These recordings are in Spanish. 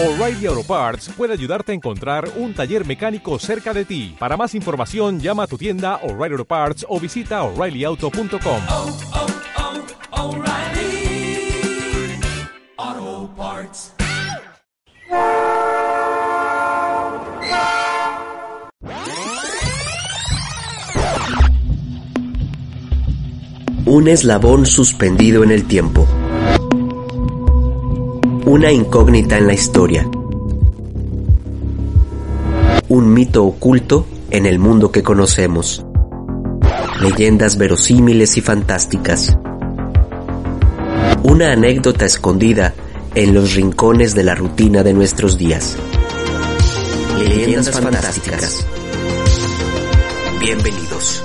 O'Reilly Auto Parts puede ayudarte a encontrar un taller mecánico cerca de ti. Para más información, llama a tu tienda O'Reilly Auto Parts o visita oreillyauto.com. oh, oh, Parts. Un eslabón suspendido en el tiempo. Una incógnita en la historia. Un mito oculto en el mundo que conocemos. Leyendas verosímiles y fantásticas. Una anécdota escondida en los rincones de la rutina de nuestros días. Leyendas fantásticas. Bienvenidos.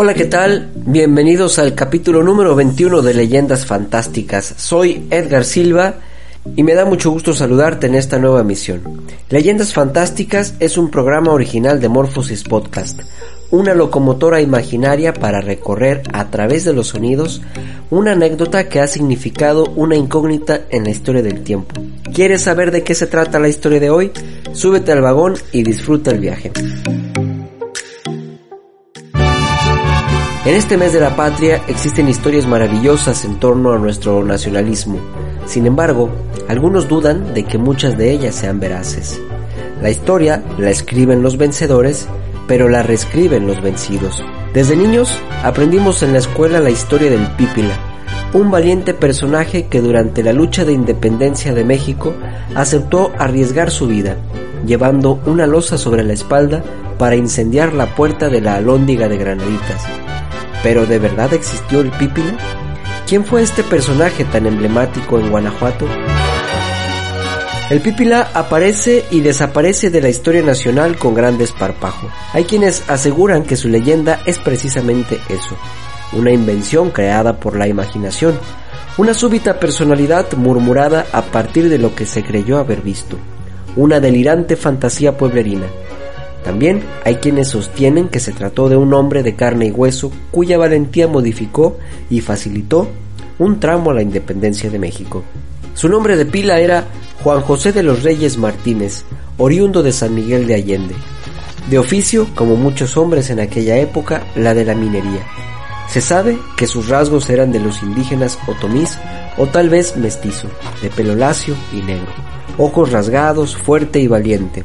Hola, ¿qué tal? Bienvenidos al capítulo número 21 de Leyendas Fantásticas. Soy Edgar Silva y me da mucho gusto saludarte en esta nueva misión. Leyendas Fantásticas es un programa original de Morphosis Podcast, una locomotora imaginaria para recorrer a través de los sonidos una anécdota que ha significado una incógnita en la historia del tiempo. ¿Quieres saber de qué se trata la historia de hoy? Súbete al vagón y disfruta el viaje. En este mes de la patria existen historias maravillosas en torno a nuestro nacionalismo. Sin embargo, algunos dudan de que muchas de ellas sean veraces. La historia la escriben los vencedores, pero la reescriben los vencidos. Desde niños aprendimos en la escuela la historia del Pípila, un valiente personaje que durante la lucha de independencia de México aceptó arriesgar su vida, llevando una losa sobre la espalda para incendiar la puerta de la alhóndiga de Granaditas. ¿Pero de verdad existió el Pípila? ¿Quién fue este personaje tan emblemático en Guanajuato? El Pípila aparece y desaparece de la historia nacional con gran desparpajo. Hay quienes aseguran que su leyenda es precisamente eso, una invención creada por la imaginación, una súbita personalidad murmurada a partir de lo que se creyó haber visto, una delirante fantasía pueblerina. También hay quienes sostienen que se trató de un hombre de carne y hueso cuya valentía modificó y facilitó un tramo a la independencia de México. Su nombre de pila era Juan José de los Reyes Martínez, oriundo de San Miguel de Allende. De oficio, como muchos hombres en aquella época, la de la minería. Se sabe que sus rasgos eran de los indígenas otomís o tal vez mestizo, de pelo lacio y negro, ojos rasgados, fuerte y valiente.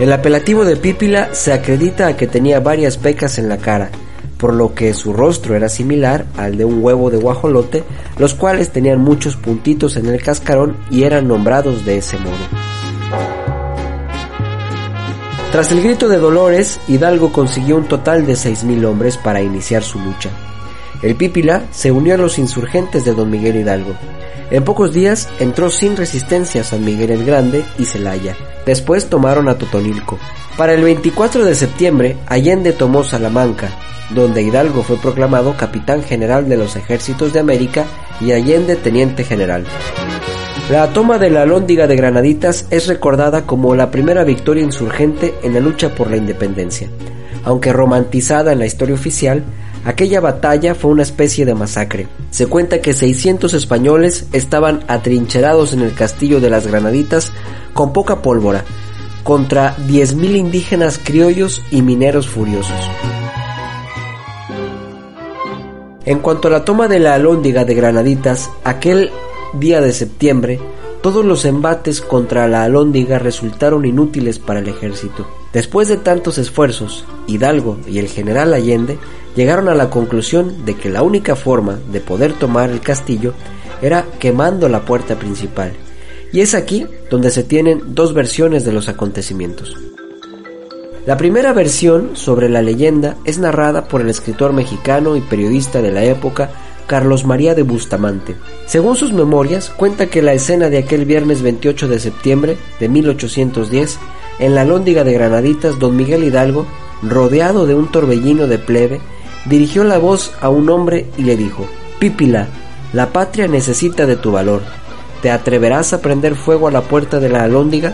El apelativo de Pípila se acredita a que tenía varias pecas en la cara, por lo que su rostro era similar al de un huevo de guajolote, los cuales tenían muchos puntitos en el cascarón y eran nombrados de ese modo. Tras el grito de Dolores, Hidalgo consiguió un total de 6.000 hombres para iniciar su lucha. El Pípila se unió a los insurgentes de don Miguel Hidalgo. En pocos días entró sin resistencia a San Miguel el Grande y Celaya. Después tomaron a Totonilco. Para el 24 de septiembre, Allende tomó Salamanca, donde Hidalgo fue proclamado capitán general de los ejércitos de América y Allende teniente general. La toma de la Alhóndiga de Granaditas es recordada como la primera victoria insurgente en la lucha por la independencia. Aunque romantizada en la historia oficial, aquella batalla fue una especie de masacre. Se cuenta que 600 españoles estaban atrincherados en el castillo de las Granaditas con poca pólvora, contra 10.000 indígenas criollos y mineros furiosos. En cuanto a la toma de la Alhóndiga de Granaditas, aquel día de septiembre, todos los embates contra la Alhóndiga resultaron inútiles para el ejército. Después de tantos esfuerzos, Hidalgo y el general Allende llegaron a la conclusión de que la única forma de poder tomar el castillo era quemando la puerta principal. Y es aquí donde se tienen dos versiones de los acontecimientos. La primera versión sobre la leyenda es narrada por el escritor mexicano y periodista de la época Carlos María de Bustamante. Según sus memorias, cuenta que la escena de aquel viernes 28 de septiembre de 1810, en la lóndiga de Granaditas, don Miguel Hidalgo, rodeado de un torbellino de plebe, dirigió la voz a un hombre y le dijo, Pípila, la patria necesita de tu valor. ¿Te atreverás a prender fuego a la puerta de la alhóndiga?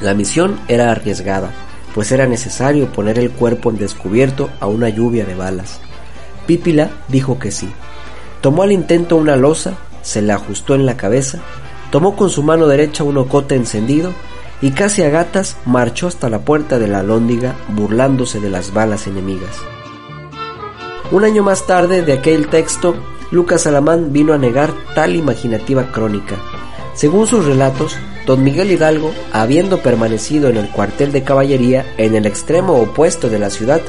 La misión era arriesgada, pues era necesario poner el cuerpo en descubierto a una lluvia de balas. Pípila dijo que sí. Tomó al intento una losa, se la ajustó en la cabeza, tomó con su mano derecha un ocote encendido y casi a gatas marchó hasta la puerta de la lóndiga burlándose de las balas enemigas. Un año más tarde de aquel texto, Lucas Alamán vino a negar tal imaginativa crónica. Según sus relatos, don Miguel Hidalgo, habiendo permanecido en el cuartel de caballería en el extremo opuesto de la ciudad,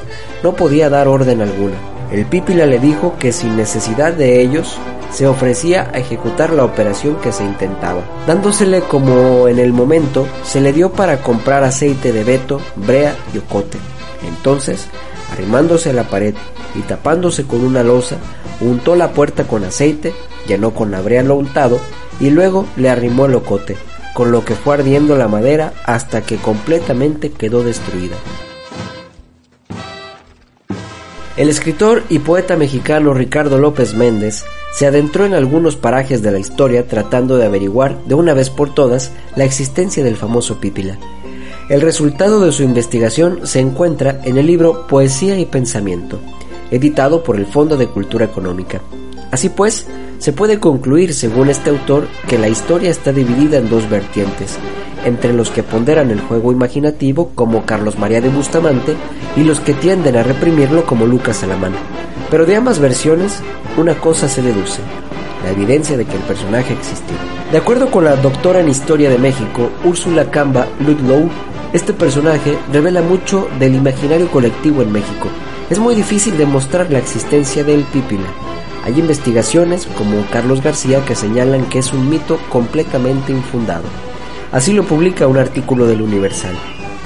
no podía dar orden alguna. El pípila le dijo que sin necesidad de ellos, se ofrecía a ejecutar la operación que se intentaba. Dándosele como en el momento, se le dio para comprar aceite de beto, brea y ocote. Entonces, arrimándose a la pared y tapándose con una losa, untó la puerta con aceite, llenó con la brea lo untado y luego le arrimó el ocote, con lo que fue ardiendo la madera hasta que completamente quedó destruida. El escritor y poeta mexicano Ricardo López Méndez se adentró en algunos parajes de la historia tratando de averiguar de una vez por todas la existencia del famoso Pípila. El resultado de su investigación se encuentra en el libro Poesía y Pensamiento, editado por el Fondo de Cultura Económica. Así pues, se puede concluir, según este autor, que la historia está dividida en dos vertientes, entre los que ponderan el juego imaginativo, como Carlos María de Bustamante, y los que tienden a reprimirlo, como Lucas Salamán. Pero de ambas versiones, una cosa se deduce, la evidencia de que el personaje existió. De acuerdo con la doctora en Historia de México, Úrsula Camba Ludlow, este personaje revela mucho del imaginario colectivo en México. Es muy difícil demostrar la existencia del pípila. Hay investigaciones, como Carlos García, que señalan que es un mito completamente infundado. Así lo publica un artículo del Universal.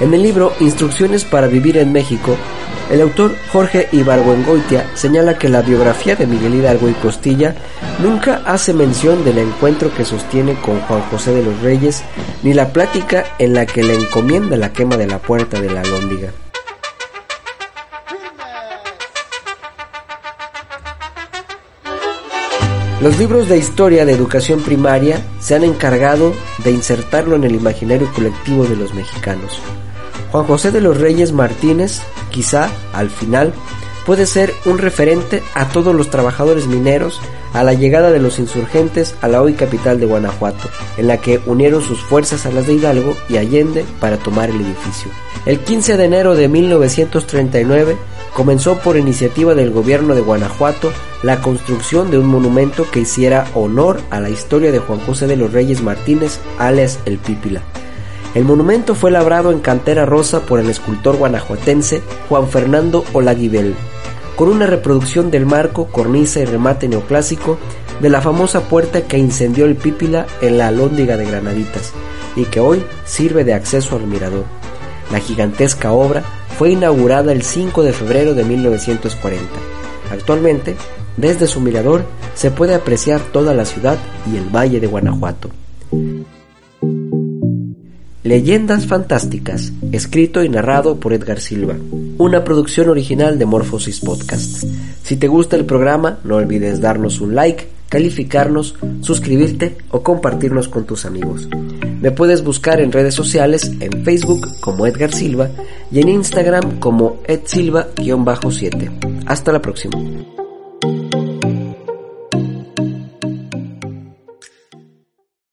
En el libro Instrucciones para vivir en México, el autor Jorge Ibargüengoitia señala que la biografía de Miguel Hidalgo y Costilla nunca hace mención del encuentro que sostiene con Juan José de los Reyes, ni la plática en la que le encomienda la quema de la puerta de la Lóndiga. Los libros de historia de educación primaria se han encargado de insertarlo en el imaginario colectivo de los mexicanos. Juan José de los Reyes Martínez, quizá, al final, puede ser un referente a todos los trabajadores mineros a la llegada de los insurgentes a la hoy capital de Guanajuato, en la que unieron sus fuerzas a las de Hidalgo y Allende para tomar el edificio. El 15 de enero de 1939 comenzó por iniciativa del gobierno de Guanajuato la construcción de un monumento que hiciera honor a la historia de Juan José de los Reyes Martínez, alias El Pípila. El monumento fue labrado en cantera rosa por el escultor guanajuatense Juan Fernando Olaguibel, con una reproducción del marco, cornisa y remate neoclásico de la famosa puerta que incendió el Pípila en la Alhóndiga de Granaditas y que hoy sirve de acceso al mirador. La gigantesca obra fue inaugurada el 5 de febrero de 1940. Actualmente, desde su mirador se puede apreciar toda la ciudad y el valle de Guanajuato. Leyendas Fantásticas, escrito y narrado por Edgar Silva. Una producción original de Morphosis Podcast. Si te gusta el programa, no olvides darnos un like, calificarnos, suscribirte o compartirnos con tus amigos. Me puedes buscar en redes sociales en Facebook como Edgar Silva y en Instagram como edsilva-7. Hasta la próxima.